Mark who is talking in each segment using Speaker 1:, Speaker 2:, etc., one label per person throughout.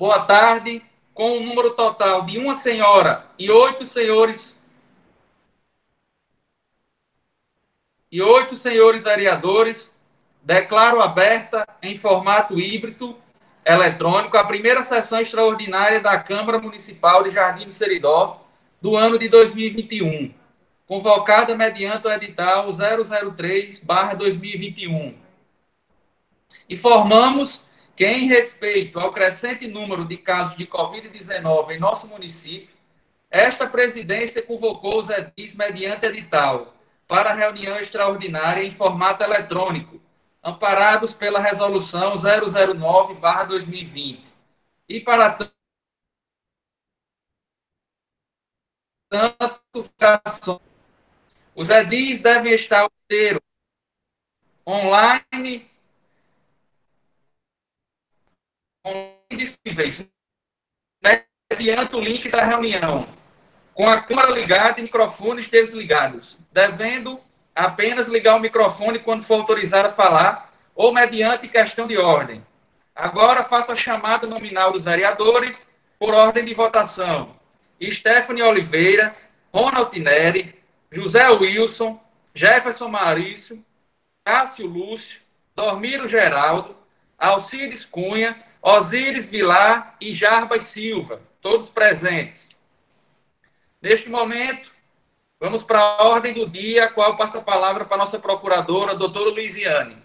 Speaker 1: boa tarde, com um número total de uma senhora e oito senhores e oito senhores vereadores, declaro aberta em formato híbrido eletrônico a primeira sessão extraordinária da Câmara Municipal de Jardim do Seridó do ano de 2021, convocada mediante o edital 003/2021. Informamos que, em respeito ao crescente número de casos de Covid-19 em nosso município, esta presidência convocou os edis mediante edital para reunião extraordinária em formato eletrônico, amparados pela Resolução 009-2020. E para tanto, os edis devem estar online disponíveis mediante o link da reunião, com a câmera ligada e microfones desligados, devendo apenas ligar o microfone quando for autorizado a falar ou mediante questão de ordem. Agora faço a chamada nominal dos vereadores por ordem de votação. Stephanie Oliveira, Ronald Neri, José Wilson, Jefferson Marício, Cássio Lúcio, Dormiro Geraldo, Alcides Cunha, Osíris Vilar e Jarbas Silva, todos presentes. Neste momento, vamos para a ordem do dia, a qual passa a palavra para a nossa procuradora, doutora Luiziane.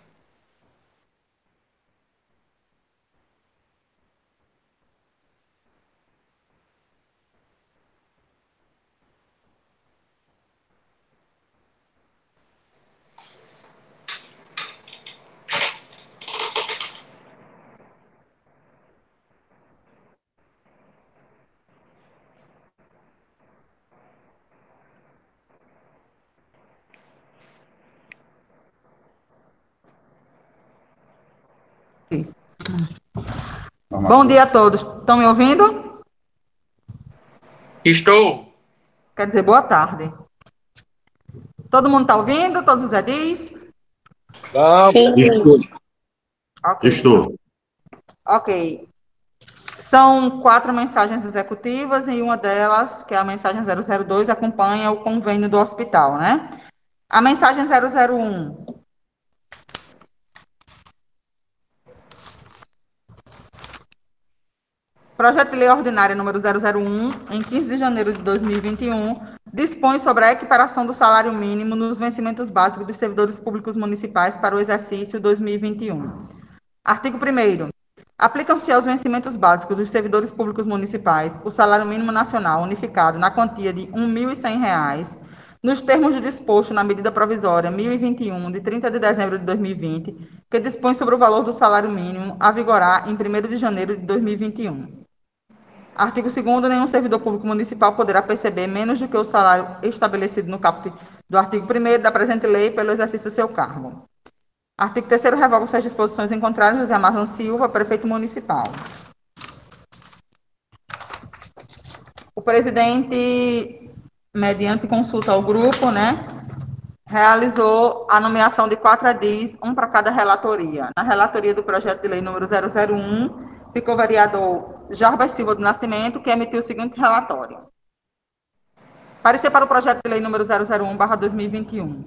Speaker 2: Bom dia a todos. Estão me ouvindo?
Speaker 1: Estou.
Speaker 2: Quer dizer, boa tarde. Todo mundo está ouvindo? Todos os edis?
Speaker 3: Sim.
Speaker 4: Estou.
Speaker 2: Ok.
Speaker 4: Estou.
Speaker 2: Ok. São quatro mensagens executivas e uma delas, que é a mensagem 002, acompanha o convênio do hospital, né? A mensagem 001 Projeto de Lei Ordinária número 001, em 15 de janeiro de 2021, dispõe sobre a equiparação do salário mínimo nos vencimentos básicos dos servidores públicos municipais para o exercício 2021. Artigo 1 Aplicam-se aos vencimentos básicos dos servidores públicos municipais o salário mínimo nacional unificado na quantia de R$ 1.100, nos termos do disposto na medida provisória 1021, de 30 de dezembro de 2020, que dispõe sobre o valor do salário mínimo a vigorar em 1 de janeiro de 2021. Artigo 2 nenhum servidor público municipal poderá perceber menos do que o salário estabelecido no caput do artigo 1 da presente lei pelo exercício do seu cargo. Artigo 3 revoga as disposições em José Marlon Silva, prefeito municipal. O presidente, mediante consulta ao grupo, né, realizou a nomeação de quatro adis, um para cada relatoria. Na relatoria do projeto de lei número 001, ficou vereador Jarbas Silva do Nascimento, que emitiu o seguinte relatório. Parecer para o projeto de lei número 001/2021.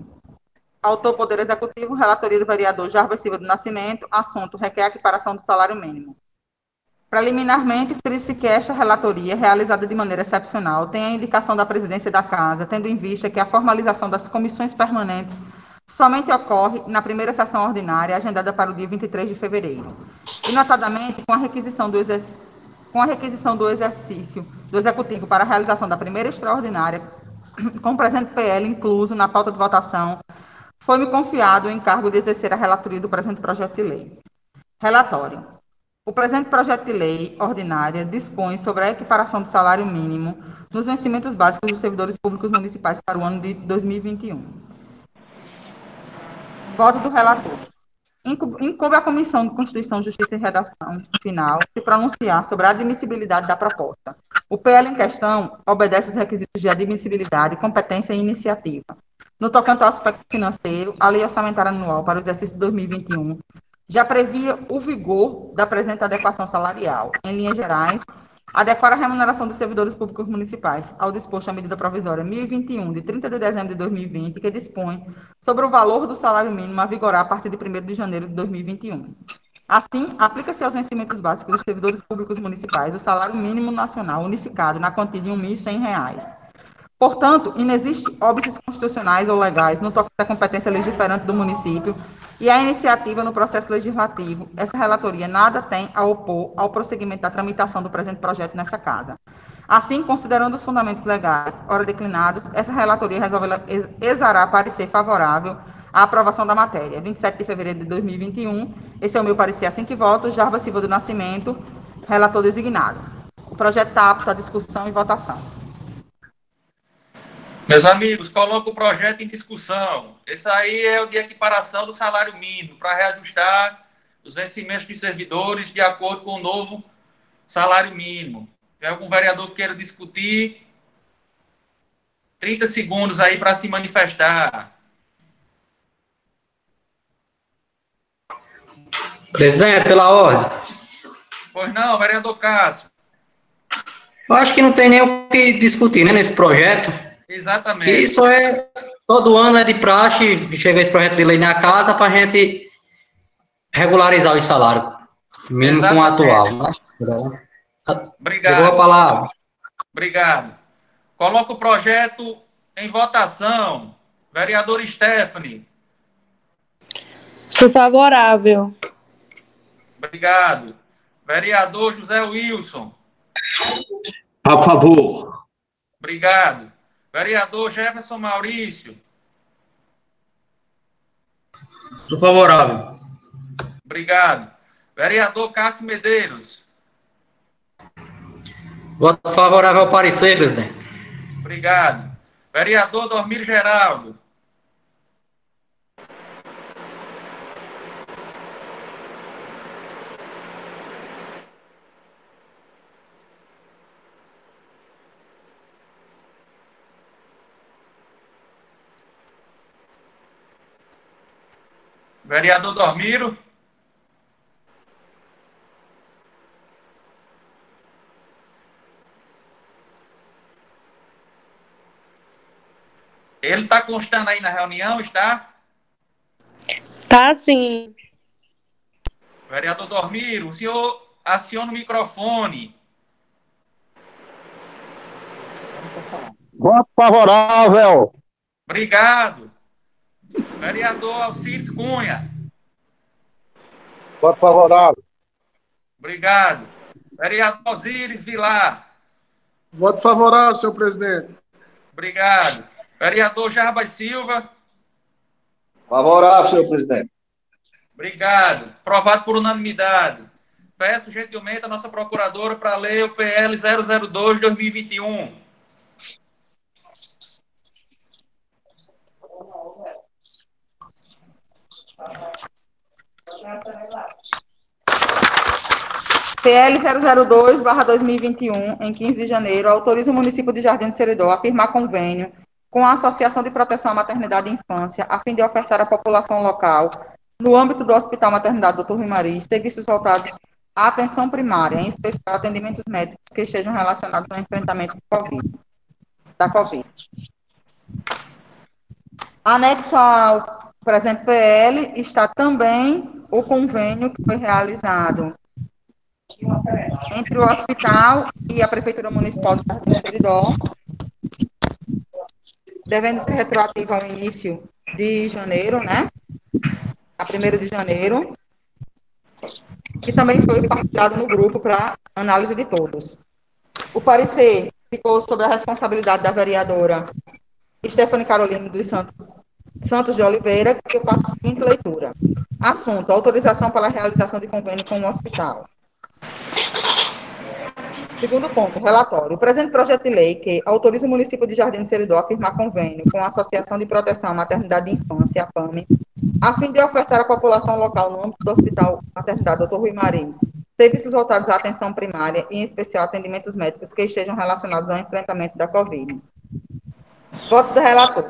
Speaker 2: Autor Poder Executivo, relatoria do vereador Jarbas Silva do Nascimento, assunto requer equiparação do salário mínimo. Preliminarmente, frise que esta relatoria, realizada de maneira excepcional, tem a indicação da presidência da Casa, tendo em vista que a formalização das comissões permanentes somente ocorre na primeira sessão ordinária, agendada para o dia 23 de fevereiro. E, notadamente, com a requisição do com a requisição do exercício do Executivo para a realização da primeira extraordinária, com o presente PL incluso na pauta de votação, foi-me confiado o encargo de exercer a relatoria do presente projeto de lei. Relatório. O presente projeto de lei ordinária dispõe sobre a equiparação do salário mínimo nos vencimentos básicos dos servidores públicos municipais para o ano de 2021. Voto do relator incumbe à Comissão de Constituição, Justiça e Redação final se pronunciar sobre a admissibilidade da proposta. O PL em questão obedece os requisitos de admissibilidade, competência e iniciativa. No tocante ao aspecto financeiro, a Lei Orçamentária Anual para o exercício 2021 já previa o vigor da presente adequação salarial. Em linhas gerais, adequar a remuneração dos servidores públicos municipais ao disposto a medida provisória 1021, de 30 de dezembro de 2020, que dispõe sobre o valor do salário mínimo a vigorar a partir de 1 de janeiro de 2021. Assim, aplica-se aos vencimentos básicos dos servidores públicos municipais o salário mínimo nacional unificado na quantia de R$ 1.100. Portanto, inexiste óbices constitucionais ou legais no toque da competência legiferante do município e a iniciativa no processo legislativo. Essa relatoria nada tem a opor ao prosseguimento da tramitação do presente projeto nessa casa. Assim, considerando os fundamentos legais, ora declinados, essa relatoria resolve exará parecer favorável à aprovação da matéria. 27 de fevereiro de 2021. Esse é o meu parecer assim que voto. Jarba Silva do Nascimento, relator designado. O projeto está apto à discussão e votação.
Speaker 1: Meus amigos, coloco o projeto em discussão. Esse aí é o de equiparação do salário mínimo para reajustar os vencimentos de servidores de acordo com o novo salário mínimo. Tem algum vereador que queira discutir? 30 segundos aí para se manifestar.
Speaker 4: Presidente, pela ordem.
Speaker 1: Pois não, vereador Cássio.
Speaker 4: Eu acho que não tem nem o que discutir né, nesse projeto.
Speaker 1: Exatamente.
Speaker 4: Isso é, todo ano é de praxe, chega esse projeto de lei na casa para a gente regularizar os salários, mesmo com o atual. Né?
Speaker 1: Obrigado.
Speaker 4: Pegou a palavra.
Speaker 1: Obrigado. Coloca o projeto em votação. Vereador Stephanie.
Speaker 5: Sou favorável.
Speaker 1: Obrigado. Vereador José Wilson.
Speaker 3: A favor.
Speaker 1: Obrigado. Vereador Jefferson Maurício.
Speaker 6: Sou favorável.
Speaker 1: Obrigado. Vereador Cássio Medeiros.
Speaker 4: Voto favorável ao parecer, presidente.
Speaker 1: Obrigado. Vereador Dormir Geraldo. Vereador Dormiro. Ele está constando aí na reunião, está?
Speaker 5: Tá sim.
Speaker 1: Vereador Dormiro, o senhor aciona o microfone.
Speaker 3: Voto favorável.
Speaker 1: Obrigado. Vereador Alcides Cunha.
Speaker 3: Voto favorável.
Speaker 1: Obrigado. Vereador Osíris Vilar.
Speaker 7: Voto favorável, senhor presidente.
Speaker 1: Obrigado. Vereador Jarbas Silva.
Speaker 3: Favorável, senhor presidente.
Speaker 1: Obrigado. Aprovado por unanimidade. Peço gentilmente a nossa procuradora para ler o PL 002-2021.
Speaker 2: PL 002-2021, em 15 de janeiro, autoriza o município de Jardim do Seridó a firmar convênio com a Associação de Proteção à Maternidade e Infância, a fim de ofertar à população local, no âmbito do Hospital Maternidade Dr. Rui Maria, serviços voltados à atenção primária, em especial atendimentos médicos que estejam relacionados ao enfrentamento COVID, da COVID. Anexo ao presente PL está também o convênio que foi realizado entre o hospital e a Prefeitura Municipal de Jardim do Peridó, devendo ser retroativo ao início de janeiro, né? A 1 de janeiro. E também foi partilhado no grupo para análise de todos. O parecer ficou sobre a responsabilidade da vereadora Stephanie Carolina dos Santos, Santos de Oliveira, que eu passo a seguinte leitura. Assunto: autorização para a realização de convênio com o hospital. Segundo ponto, relatório. O presente projeto de lei que autoriza o município de Jardim do Seridó a firmar convênio com a Associação de Proteção à Maternidade e Infância, a PAME, a fim de ofertar à população local no âmbito do Hospital Maternidade Dr. Rui Marins serviços voltados à atenção primária e, em especial, atendimentos médicos que estejam relacionados ao enfrentamento da Covid. Voto do relator.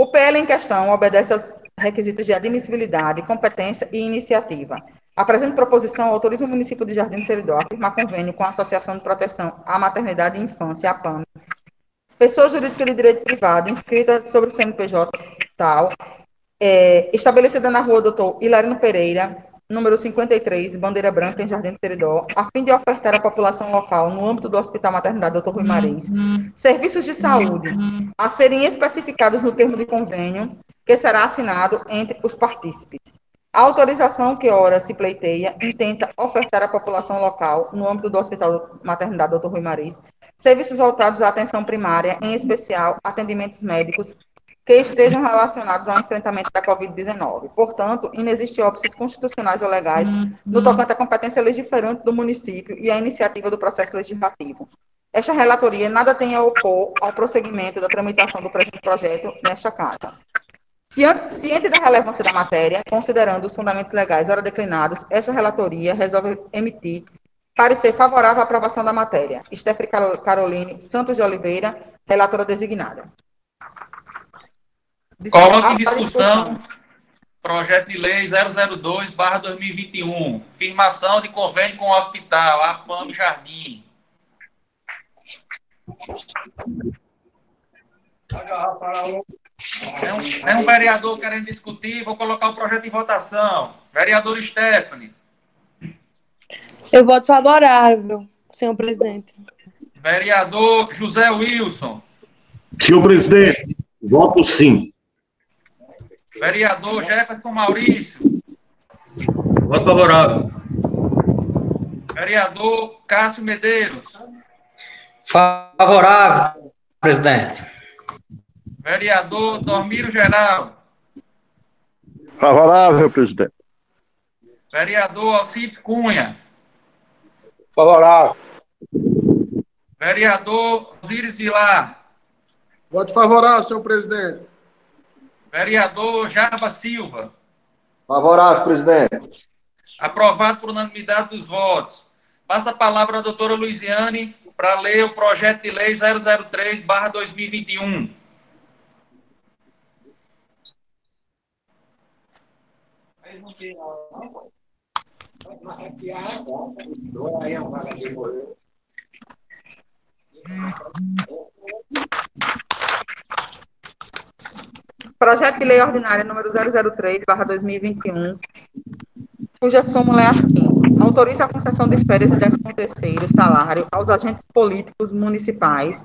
Speaker 2: O PL em questão obedece às requisitos de admissibilidade, competência e iniciativa. A presente proposição autoriza o município de Jardim do Seridó a firmar convênio com a Associação de Proteção à Maternidade e Infância, a PAM, pessoa jurídica de direito privado inscrita sobre o CNPJ tal, é, estabelecida na rua Doutor Hilarino Pereira, número 53, Bandeira Branca, em Jardim do a fim de ofertar à população local, no âmbito do Hospital Maternidade Dr. Rui Marins, serviços de saúde a serem especificados no termo de convênio que será assinado entre os partícipes. A autorização que ora se pleiteia intenta ofertar à população local, no âmbito do Hospital Maternidade Dr. Rui Marins, serviços voltados à atenção primária, em especial atendimentos médicos, que estejam relacionados ao enfrentamento da Covid-19. Portanto, inexiste óbices constitucionais ou legais no tocante à competência legiferante do município e à iniciativa do processo legislativo. Esta relatoria nada tem a opor ao prosseguimento da tramitação do presente projeto nesta Casa. Ciente da relevância da matéria, considerando os fundamentos legais ora declinados, esta relatoria resolve emitir parecer favorável à aprovação da matéria. Stephanie Caroline Santos de Oliveira, relatora designada.
Speaker 1: Coloque em discussão projeto de lei 002, 2021, firmação de convênio com o hospital, APAM Jardim. É um, é um vereador querendo discutir, vou colocar o projeto em votação. Vereador Stephanie.
Speaker 5: Eu voto favorável, senhor presidente.
Speaker 1: Vereador José Wilson.
Speaker 3: Senhor presidente, voto sim.
Speaker 1: Vereador Jefferson Maurício.
Speaker 6: Voto favorável.
Speaker 1: Vereador Cássio Medeiros.
Speaker 4: Favorável, presidente.
Speaker 1: Vereador Dormiro Geral.
Speaker 3: Favorável, presidente.
Speaker 1: Vereador Alcides Cunha.
Speaker 3: Favorável.
Speaker 1: Vereador Osiris Vilar.
Speaker 7: Voto favorável, senhor presidente.
Speaker 1: Vereador Jarba Silva.
Speaker 3: Favorável, presidente.
Speaker 1: Aprovado por unanimidade dos votos. Passa a palavra à doutora Luiziane para ler o projeto de lei 003, 2021.
Speaker 2: Projeto de Lei Ordinária número 003, 2021, cuja súmula é a seguinte. Autoriza a concessão de férias e 13 terceiro salário aos agentes políticos municipais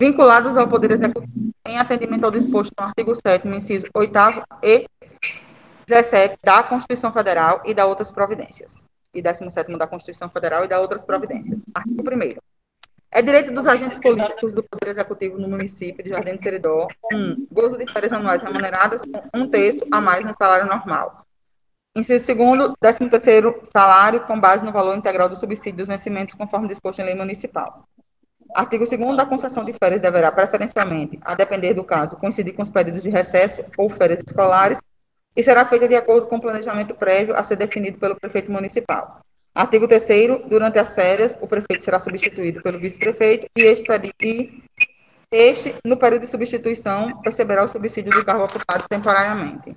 Speaker 2: vinculados ao Poder Executivo em atendimento ao disposto no artigo 7 inciso 8 e 17 da Constituição Federal e da outras providências. E 17 da Constituição Federal e da outras providências. Artigo 1 é direito dos agentes políticos do Poder Executivo no município de Jardim do Seridó, um, gozo de férias anuais remuneradas com um terço a mais no salário normal. Inciso segundo, décimo terceiro salário com base no valor integral do subsídio dos vencimentos conforme disposto em lei municipal. Artigo 2 da concessão de férias deverá preferencialmente, a depender do caso, coincidir com os períodos de recesso ou férias escolares e será feita de acordo com o planejamento prévio a ser definido pelo prefeito municipal. Artigo 3 durante as férias, o prefeito será substituído pelo vice-prefeito e este, e este, no período de substituição, perceberá o subsídio do cargo ocupado temporariamente.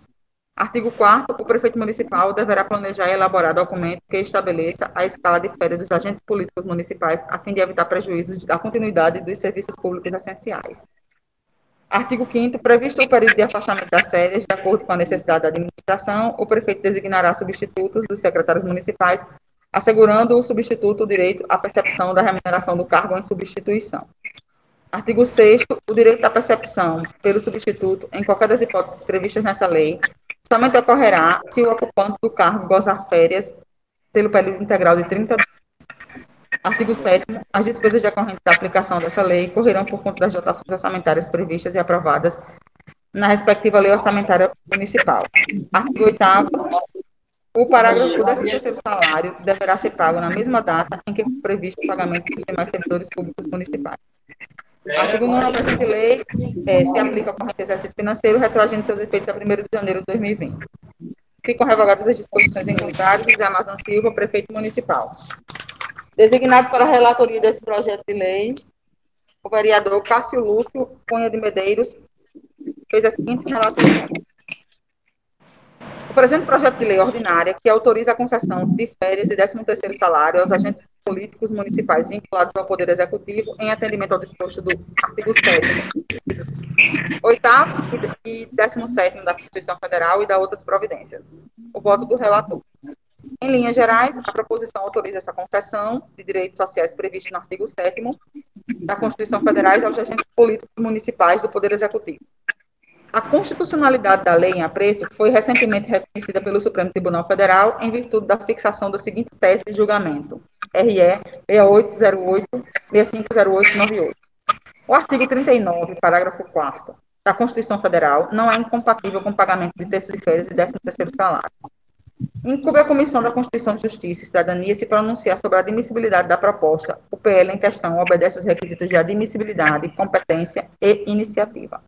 Speaker 2: Artigo 4 o prefeito municipal deverá planejar e elaborar documento que estabeleça a escala de férias dos agentes políticos municipais a fim de evitar prejuízos da continuidade dos serviços públicos essenciais. Artigo 5 previsto o período de afastamento das férias, de acordo com a necessidade da administração, o prefeito designará substitutos dos secretários municipais, assegurando o substituto o direito à percepção da remuneração do cargo em substituição. Artigo 6 o direito à percepção pelo substituto, em qualquer das hipóteses previstas nessa lei, somente ocorrerá se o ocupante do cargo gozar férias pelo período integral de 30 dias. Artigo 7 as despesas decorrentes da aplicação dessa lei correrão por conta das dotações orçamentárias previstas e aprovadas na respectiva lei orçamentária municipal. Artigo 8 o parágrafo do 13 salário deverá ser pago na mesma data em que for previsto o pagamento dos demais servidores públicos municipais. Artigo 9 da presente lei é, se aplica ao corrente exercício financeiro, retroagindo seus efeitos a 1 de janeiro de 2020. Ficam revogadas as disposições em contrário José Amazon Silva, prefeito municipal. Designado para a relatoria desse projeto de lei, o vereador Cássio Lúcio Cunha de Medeiros fez a seguinte relatoria. Presente projeto de lei ordinária, que autoriza a concessão de férias e 13º salário aos agentes políticos municipais vinculados ao Poder Executivo em atendimento ao disposto do artigo 7 8 e 17 da Constituição Federal e da outras providências. O voto do relator. Em linhas gerais, a proposição autoriza essa concessão de direitos sociais previstos no artigo 7 da Constituição Federal aos agentes políticos municipais do Poder Executivo. A constitucionalidade da lei em apreço foi recentemente reconhecida pelo Supremo Tribunal Federal em virtude da fixação da seguinte tese de julgamento, RE 6808-650898. O artigo 39, parágrafo 4 da Constituição Federal não é incompatível com o pagamento de terço de férias e 13º salário. Incube a Comissão da Constituição, Justiça e Cidadania se pronunciar sobre a admissibilidade da proposta. O PL em questão obedece aos requisitos de admissibilidade, competência e iniciativa.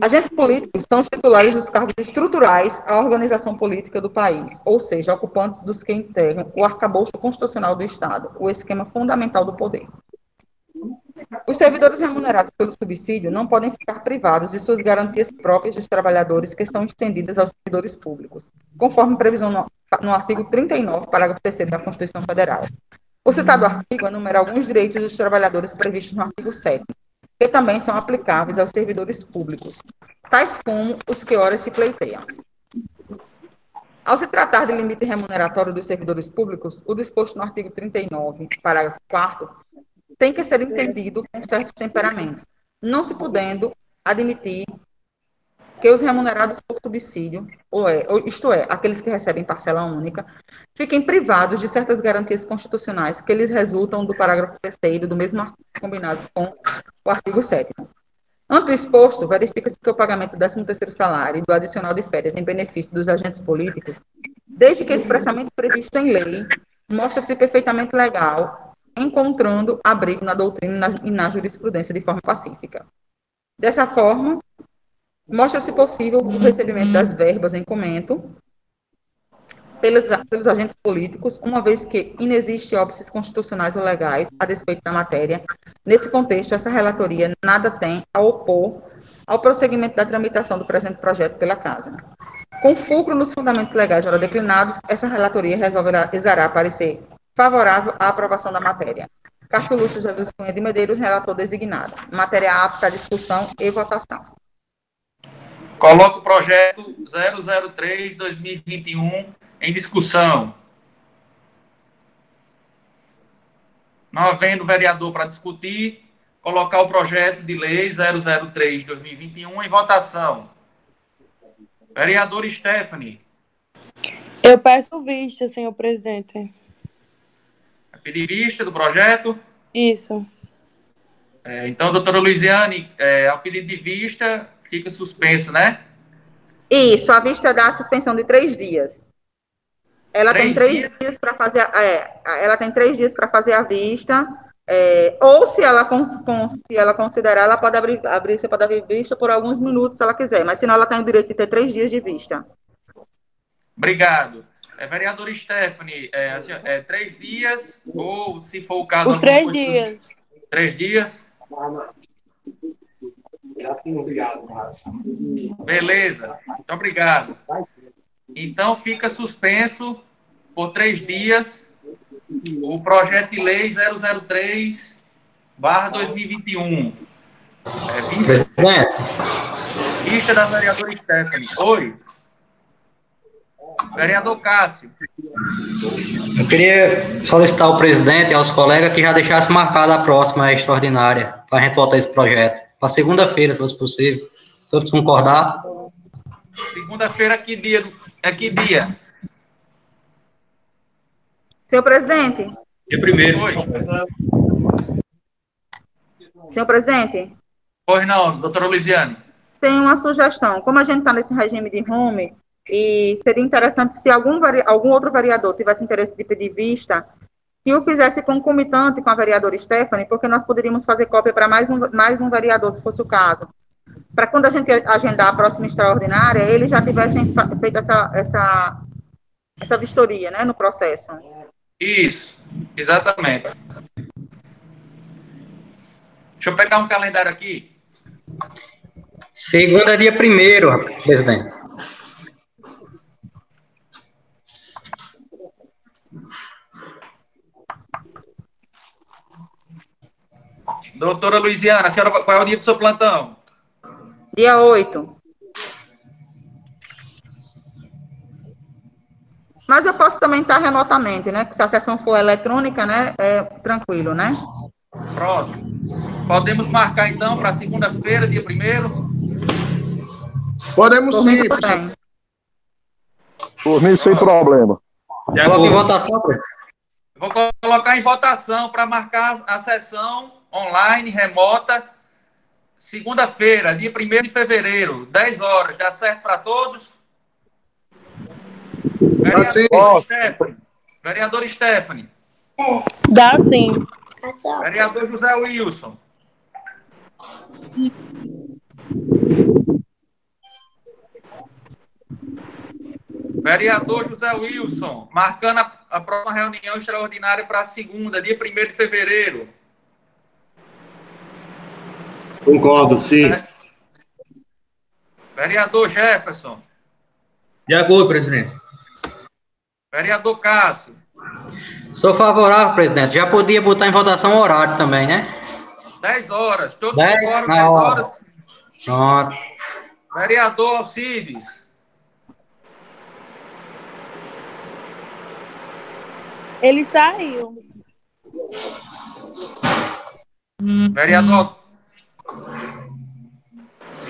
Speaker 2: Agentes políticos são os titulares dos cargos estruturais à organização política do país, ou seja, ocupantes dos que integram o arcabouço constitucional do Estado, o esquema fundamental do poder. Os servidores remunerados pelo subsídio não podem ficar privados de suas garantias próprias dos trabalhadores que estão estendidas aos servidores públicos, conforme previsão no, no artigo 39, parágrafo 3 da Constituição Federal. O citado artigo enumera alguns direitos dos trabalhadores previstos no artigo 7 que também são aplicáveis aos servidores públicos, tais como os que ora se pleiteiam. Ao se tratar de limite remuneratório dos servidores públicos, o disposto no artigo 39, parágrafo 4 tem que ser entendido com certos temperamentos, não se podendo admitir que os remunerados por subsídio, ou é, isto é, aqueles que recebem parcela única, fiquem privados de certas garantias constitucionais que lhes resultam do parágrafo 3 do mesmo artigo combinados com o artigo 7 Ante exposto, verifica-se que o pagamento do 13º salário e do adicional de férias em benefício dos agentes políticos, desde que expressamente previsto em lei, mostra-se perfeitamente legal, encontrando abrigo na doutrina e na jurisprudência de forma pacífica. Dessa forma, Mostra-se possível o recebimento das verbas em comento pelos, pelos agentes políticos, uma vez que inexiste óbices constitucionais ou legais a despeito da matéria. Nesse contexto, essa relatoria nada tem a opor ao prosseguimento da tramitação do presente projeto pela Casa. Com fulcro nos fundamentos legais ora declinados, essa relatoria resolverá exarar parecer favorável à aprovação da matéria. Cássio Lúcio Jesus Cunha de Medeiros, relator designado. Matéria apta à discussão e votação.
Speaker 1: Coloco o projeto 003-2021 em discussão. Não havendo vereador para discutir, colocar o projeto de lei 003-2021 em votação. Vereador Stephanie.
Speaker 5: Eu peço vista, senhor presidente.
Speaker 1: Pedir vista do projeto?
Speaker 5: Isso.
Speaker 1: É, então, doutora Luiziane, é, ao pedido de vista, fica suspenso, né?
Speaker 2: Isso, a vista dá suspensão de três dias. Ela três tem três dias, dias para fazer, é, ela tem três dias para fazer a vista, é, ou se ela, se ela considerar, ela pode abrir, abrir, você pode abrir vista por alguns minutos, se ela quiser, mas senão ela tem o direito de ter três dias de vista.
Speaker 1: Obrigado. É, vereador Stephanie, é, assim, é, três dias, ou se for o caso...
Speaker 5: Os três dias.
Speaker 1: Três dias? Beleza, muito obrigado. Então fica suspenso por três dias o projeto de lei 003 barra 2021. É, vista, vista da vereadora Stephanie. Oi. Vereador Cássio.
Speaker 4: Eu queria solicitar ao presidente e aos colegas que já deixasse marcada a próxima extraordinária para a gente votar esse projeto. Para segunda-feira, se fosse possível. Todos concordar?
Speaker 1: Segunda-feira, que dia? É que dia?
Speaker 2: Senhor presidente.
Speaker 6: Dia primeiro.
Speaker 1: Oi.
Speaker 2: Senhor presidente.
Speaker 1: Pois não, doutora Luiziane.
Speaker 2: Tem uma sugestão. Como a gente está nesse regime de home, e seria interessante se algum, algum outro vereador tivesse interesse de pedir vista, que o fizesse concomitante com a vereadora Stephanie, porque nós poderíamos fazer cópia para mais um, mais um vereador, se fosse o caso. Para quando a gente agendar a próxima extraordinária, eles já tivessem feito essa, essa, essa vistoria né, no processo.
Speaker 1: Isso, exatamente. Deixa eu pegar um calendário aqui.
Speaker 4: Segunda, dia primeiro, presidente.
Speaker 1: Doutora Luiziana, a senhora, qual é o dia do seu plantão?
Speaker 2: Dia 8. Mas eu posso também estar remotamente, né? Se a sessão for eletrônica, né? É tranquilo, né?
Speaker 1: Pronto. Podemos marcar então para segunda-feira, dia 1
Speaker 7: Podemos
Speaker 2: Por
Speaker 7: sim.
Speaker 3: Por mim, sem problema.
Speaker 4: Coloca em votação.
Speaker 1: Vou colocar em votação para marcar a sessão online, remota, segunda-feira, dia 1 de fevereiro, 10 horas. Dá certo para todos?
Speaker 7: Dá sim.
Speaker 1: Vereador Stephanie. Vereador Stephanie.
Speaker 5: Dá sim.
Speaker 1: Vereador José Wilson. Vereador José Wilson, marcando a, a próxima reunião extraordinária para segunda, dia 1 de fevereiro.
Speaker 3: Concordo, sim.
Speaker 1: Vereador Jefferson.
Speaker 6: De acordo, presidente.
Speaker 1: Vereador Cássio.
Speaker 4: Sou favorável, presidente. Já podia botar em votação o horário também, né?
Speaker 1: 10 horas. Todos
Speaker 4: 10
Speaker 1: concordam,
Speaker 4: na
Speaker 1: 10
Speaker 4: hora.
Speaker 1: horas.
Speaker 4: Pronto.
Speaker 1: Vereador Alcides.
Speaker 5: Ele saiu.
Speaker 1: Vereador,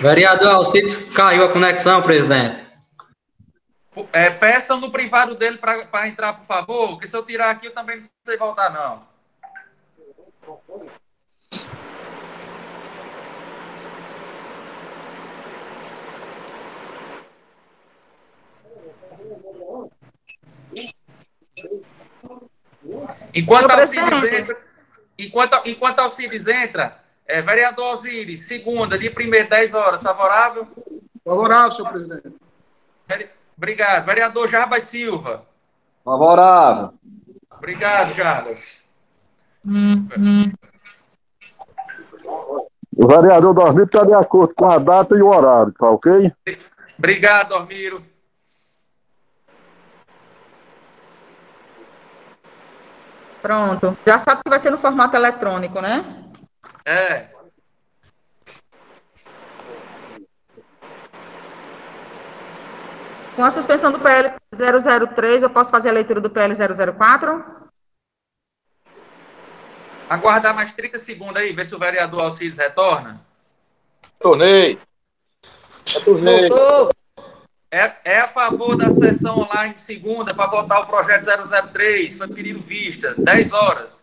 Speaker 4: Vereador Alcides, caiu a conexão, presidente.
Speaker 1: é, peçam no privado dele para entrar, por favor, porque se eu tirar aqui, eu também não sei voltar, não. Enquanto Alcides entra, enquanto, enquanto Alcides entra, é, vereador Alcides, segunda, dia 1 10 horas, favorável?
Speaker 7: Favorável, senhor presidente.
Speaker 1: Obrigado. Vereador Jarbas Silva.
Speaker 3: Favorável.
Speaker 1: Obrigado, Jarbas.
Speaker 3: O vereador Dormir está de acordo com a data e o horário, tá ok?
Speaker 1: Obrigado, Dormiro.
Speaker 2: Pronto. Já sabe que vai ser no formato eletrônico, né?
Speaker 1: É.
Speaker 2: Com a suspensão do PL 003, eu posso fazer a leitura do PL 004?
Speaker 1: Aguardar mais 30 segundos aí, ver se o vereador Alcides retorna.
Speaker 3: Tornei. Tornei.
Speaker 2: Voltou.
Speaker 1: É, é a favor da sessão online de segunda para votar o projeto 003. Foi pedido vista. 10 horas.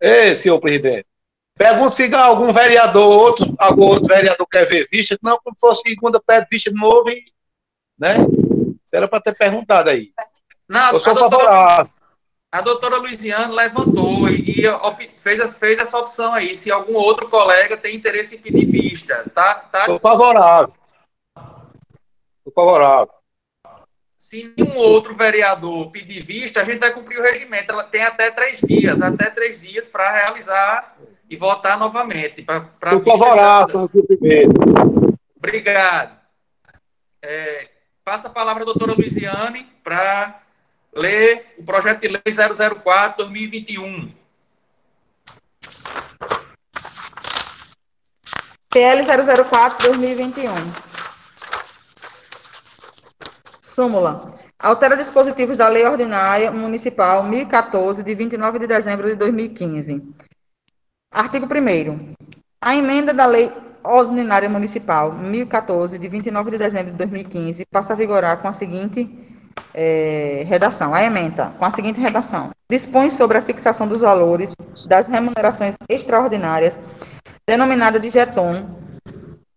Speaker 8: Ei, senhor presidente. Pergunta se algum vereador, outro, algum outro vereador quer ver vista. Não, quando for segunda, pede vista de novo e. Né? Isso era para ter perguntado aí.
Speaker 1: Não,
Speaker 8: Eu
Speaker 1: a
Speaker 8: sou
Speaker 1: doutora,
Speaker 8: favorável.
Speaker 1: a doutora Luiziane levantou e, e fez, fez essa opção aí. Se algum outro colega tem interesse em pedir vista. Tá, tá
Speaker 8: Sou favorável. Sou favorável.
Speaker 1: se nenhum outro vereador pedir vista, a gente vai cumprir o regimento. Ela tem até três dias, até três dias para realizar e votar novamente. Pra, pra
Speaker 8: pelo primeiro.
Speaker 1: Obrigado. É, passa a palavra à doutora Luiziane para ler o projeto de lei 004-2021.
Speaker 2: PL 004-2021. Súmula. Altera dispositivos da Lei Ordinária Municipal 1014, de 29 de dezembro de 2015. Artigo 1 A emenda da Lei Ordinária Municipal 1014, de 29 de dezembro de 2015, passa a vigorar com a seguinte eh, redação. A emenda, com a seguinte redação. Dispõe sobre a fixação dos valores das remunerações extraordinárias denominada de jeton,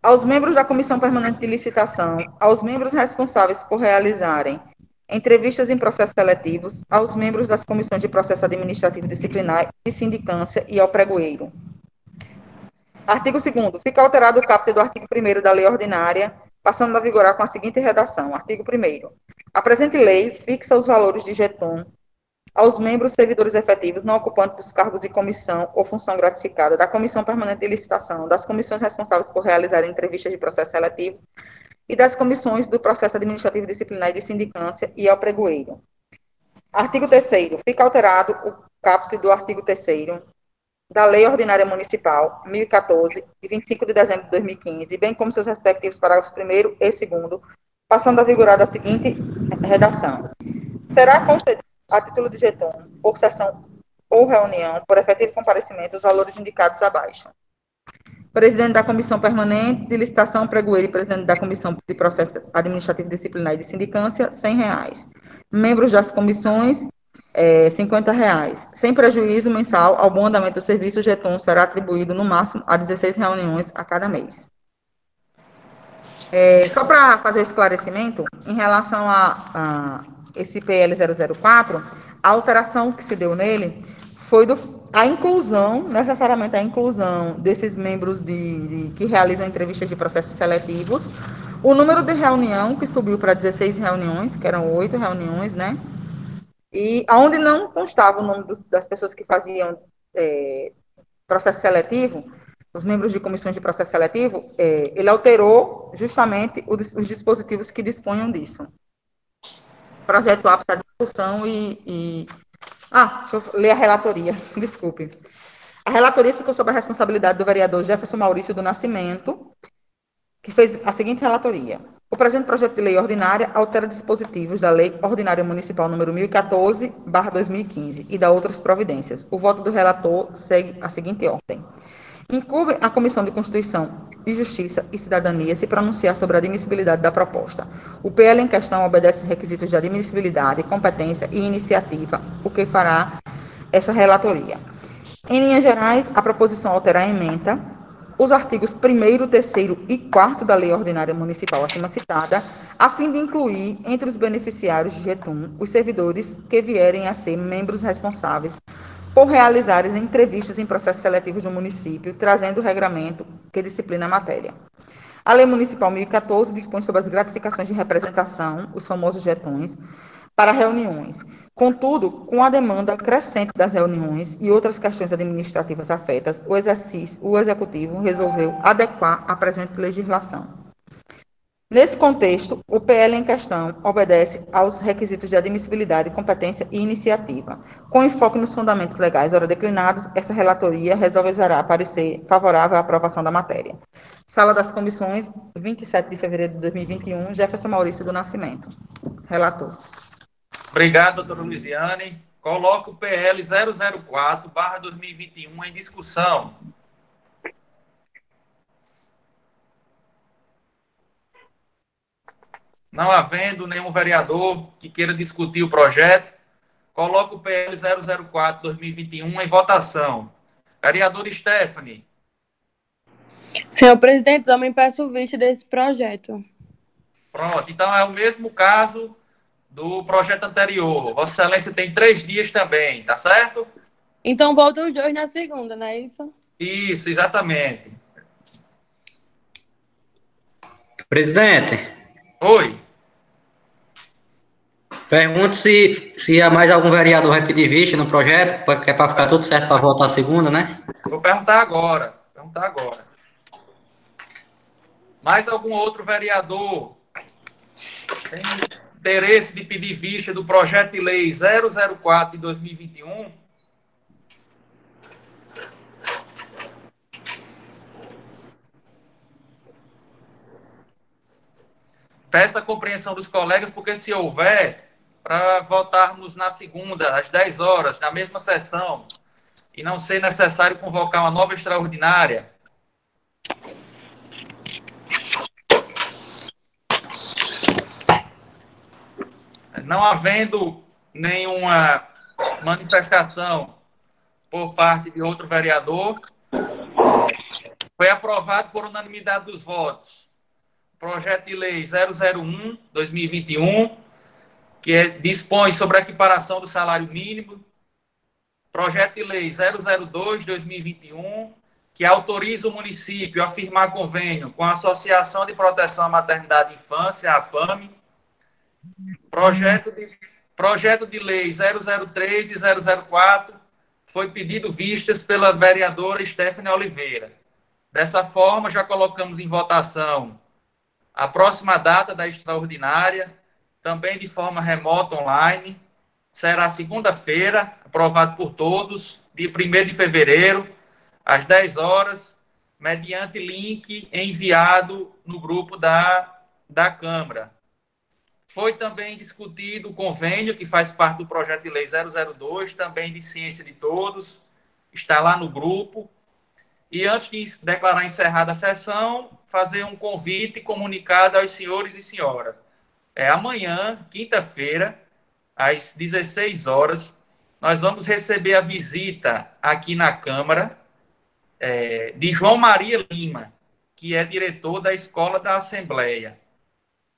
Speaker 2: aos membros da Comissão Permanente de Licitação, aos membros responsáveis por realizarem entrevistas em processos seletivos, aos membros das comissões de processo administrativo disciplinar e sindicância e ao pregoeiro. Artigo 2 Fica alterado o caput do artigo 1 da Lei Ordinária, passando a vigorar com a seguinte redação. Artigo 1 A presente lei fixa os valores de jeton aos membros servidores efetivos não ocupantes dos cargos de comissão ou função gratificada da Comissão Permanente de Licitação, das comissões responsáveis por realizar entrevistas de processo seletivo e das comissões do processo administrativo disciplinar e de sindicância e ao pregoeiro. Artigo 3 Fica alterado o caput do artigo 3 da Lei Ordinária Municipal 1014, de 25 de dezembro de 2015, bem como seus respectivos parágrafos 1 e 2 passando a vigorar da seguinte redação. Será concedido a título de jeton, por sessão ou reunião, por efetivo comparecimento, os valores indicados abaixo. Presidente da Comissão Permanente de Licitação, Pregoeiro e Presidente da Comissão de Processo Administrativo Disciplinar e de Sindicância, R$ reais. Membros das comissões, é, 50 reais. Sem prejuízo mensal ao bom andamento do serviço, o jeton será atribuído no máximo a 16 reuniões a cada mês. É, só para fazer esclarecimento, em relação a, a esse PL 004, a alteração que se deu nele foi do, a inclusão, necessariamente a inclusão desses membros de, de, que realizam entrevistas de processos seletivos, o número de reunião que subiu para 16 reuniões, que eram oito reuniões, né? E onde não constava o nome dos, das pessoas que faziam é, processo seletivo, os membros de comissões de processo seletivo, é, ele alterou justamente os, os, dispositivos que disponham disso. Projeto apto à discussão e, e ah, deixa eu ler a relatoria, desculpe. A relatoria ficou sob a responsabilidade do vereador Jefferson Maurício do Nascimento, que fez a seguinte relatoria. O presente projeto de lei ordinária altera dispositivos da Lei Ordinária Municipal número 1014/2015 e da outras providências. O voto do relator segue a seguinte ordem: Incube a Comissão de Constituição de Justiça e Cidadania se pronunciar sobre a admissibilidade da proposta. O PL em questão obedece requisitos de admissibilidade, competência e iniciativa, o que fará essa relatoria. Em linhas gerais, a proposição altera a emenda os artigos 1 3 e 4 da Lei Ordinária Municipal acima citada, a fim de incluir entre os beneficiários de Getum os servidores que vierem a ser membros responsáveis por realizar entrevistas em processos seletivos do município, trazendo o regramento que disciplina a matéria. A Lei Municipal 1014 dispõe sobre as gratificações de representação, os famosos jetões, para reuniões. Contudo, com a demanda crescente das reuniões e outras questões administrativas afetas, o, exercício, o Executivo resolveu adequar a presente legislação. Nesse contexto, o PL em questão obedece aos requisitos de admissibilidade, competência e iniciativa. Com enfoque nos fundamentos legais ora declinados, essa relatoria resolverá parecer favorável à aprovação da matéria. Sala das Comissões, 27 de fevereiro de 2021, Jefferson Maurício do Nascimento. Relator.
Speaker 1: Obrigado, doutora Luiziane. Coloco o PL 004-2021 em discussão. Não havendo nenhum vereador que queira discutir o projeto, coloco o PL 004-2021 em votação. Vereador Stephanie.
Speaker 5: Senhor presidente, também peço vista desse projeto.
Speaker 1: Pronto, então é o mesmo caso do projeto anterior. Vossa Excelência tem três dias também, tá certo?
Speaker 5: Então voltam os dois na segunda, não é isso?
Speaker 1: Isso, exatamente.
Speaker 4: Presidente.
Speaker 1: Oi.
Speaker 4: Pergunto se, se há mais algum vereador vai pedir vista no projeto, que é para ficar tudo certo para voltar a segunda, né?
Speaker 1: Vou perguntar agora. Perguntar agora. Mais algum outro vereador tem interesse de pedir vista do projeto de lei 004 de 2021? Peço a compreensão dos colegas, porque se houver, para votarmos na segunda, às 10 horas, na mesma sessão, e não ser necessário convocar uma nova extraordinária. Não havendo nenhuma manifestação por parte de outro vereador, foi aprovado por unanimidade dos votos projeto de lei 001-2021, que é, dispõe sobre a equiparação do salário mínimo. Projeto de lei 002-2021, que autoriza o município a firmar convênio com a Associação de Proteção à Maternidade e Infância, a APAME. Projeto de, projeto de lei 003 e 004 foi pedido vistas pela vereadora Stephanie Oliveira. Dessa forma, já colocamos em votação a próxima data da extraordinária, também de forma remota online, será segunda-feira, aprovado por todos, dia 1 de fevereiro, às 10 horas, mediante link enviado no grupo da, da Câmara. Foi também discutido o convênio, que faz parte do projeto de lei 002, também de Ciência de Todos, está lá no grupo. E antes de declarar encerrada a sessão, fazer um convite comunicado aos senhores e senhora. É amanhã, quinta-feira, às 16 horas, nós vamos receber a visita aqui na Câmara é, de João Maria Lima, que é diretor da Escola da Assembleia.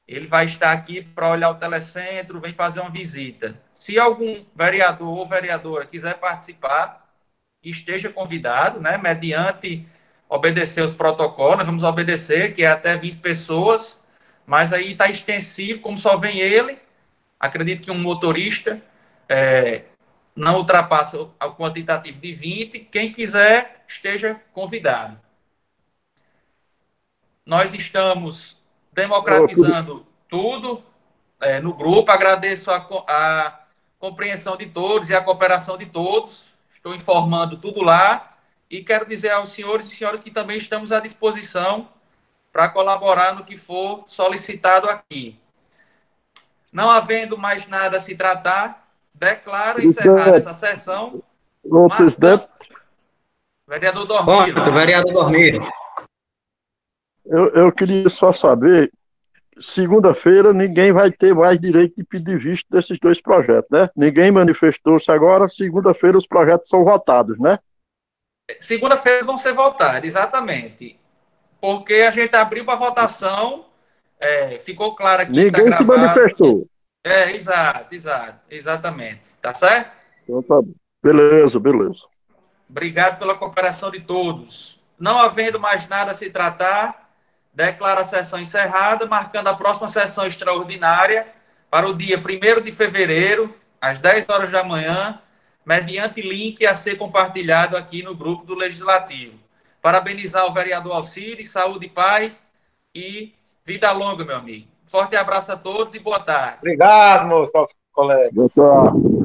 Speaker 1: Ele vai estar aqui para olhar o telecentro, vem fazer uma visita. Se algum vereador ou vereadora quiser participar, esteja convidado, né, mediante obedecer os protocolos, vamos obedecer, que é até 20 pessoas, mas aí está extensivo, como só vem ele, acredito que um motorista é, não ultrapassa o quantitativo de 20, quem quiser esteja convidado. Nós estamos democratizando tudo é, no grupo, agradeço a, a compreensão de todos e a cooperação de todos, Estou informando tudo lá e quero dizer aos senhores e senhoras que também estamos à disposição para colaborar no que for solicitado aqui. Não havendo mais nada a se tratar, declaro encerrada essa sessão.
Speaker 3: Ô, presidente.
Speaker 1: Vereador Dormiro.
Speaker 4: Ponto, vereador Dormiro.
Speaker 3: Eu, eu queria só saber segunda-feira ninguém vai ter mais direito de pedir visto desses dois projetos, né? Ninguém manifestou-se agora, segunda-feira os projetos são votados, né?
Speaker 1: Segunda-feira vão ser votados, exatamente. Porque a gente abriu para votação, é, ficou claro aqui.
Speaker 3: Ninguém tá se manifestou.
Speaker 1: É, exato, exato, exatamente. Tá certo?
Speaker 3: Então tá bom. Beleza, beleza.
Speaker 1: Obrigado pela cooperação de todos. Não havendo mais nada a se tratar, declara a sessão encerrada, marcando a próxima sessão extraordinária para o dia 1 de fevereiro, às 10 horas da manhã, mediante link a ser compartilhado aqui no grupo do Legislativo. Parabenizar o vereador Alcide, saúde e paz e vida longa, meu amigo. Forte abraço a todos e boa tarde.
Speaker 8: Obrigado, moço, colega.
Speaker 3: Boa tarde.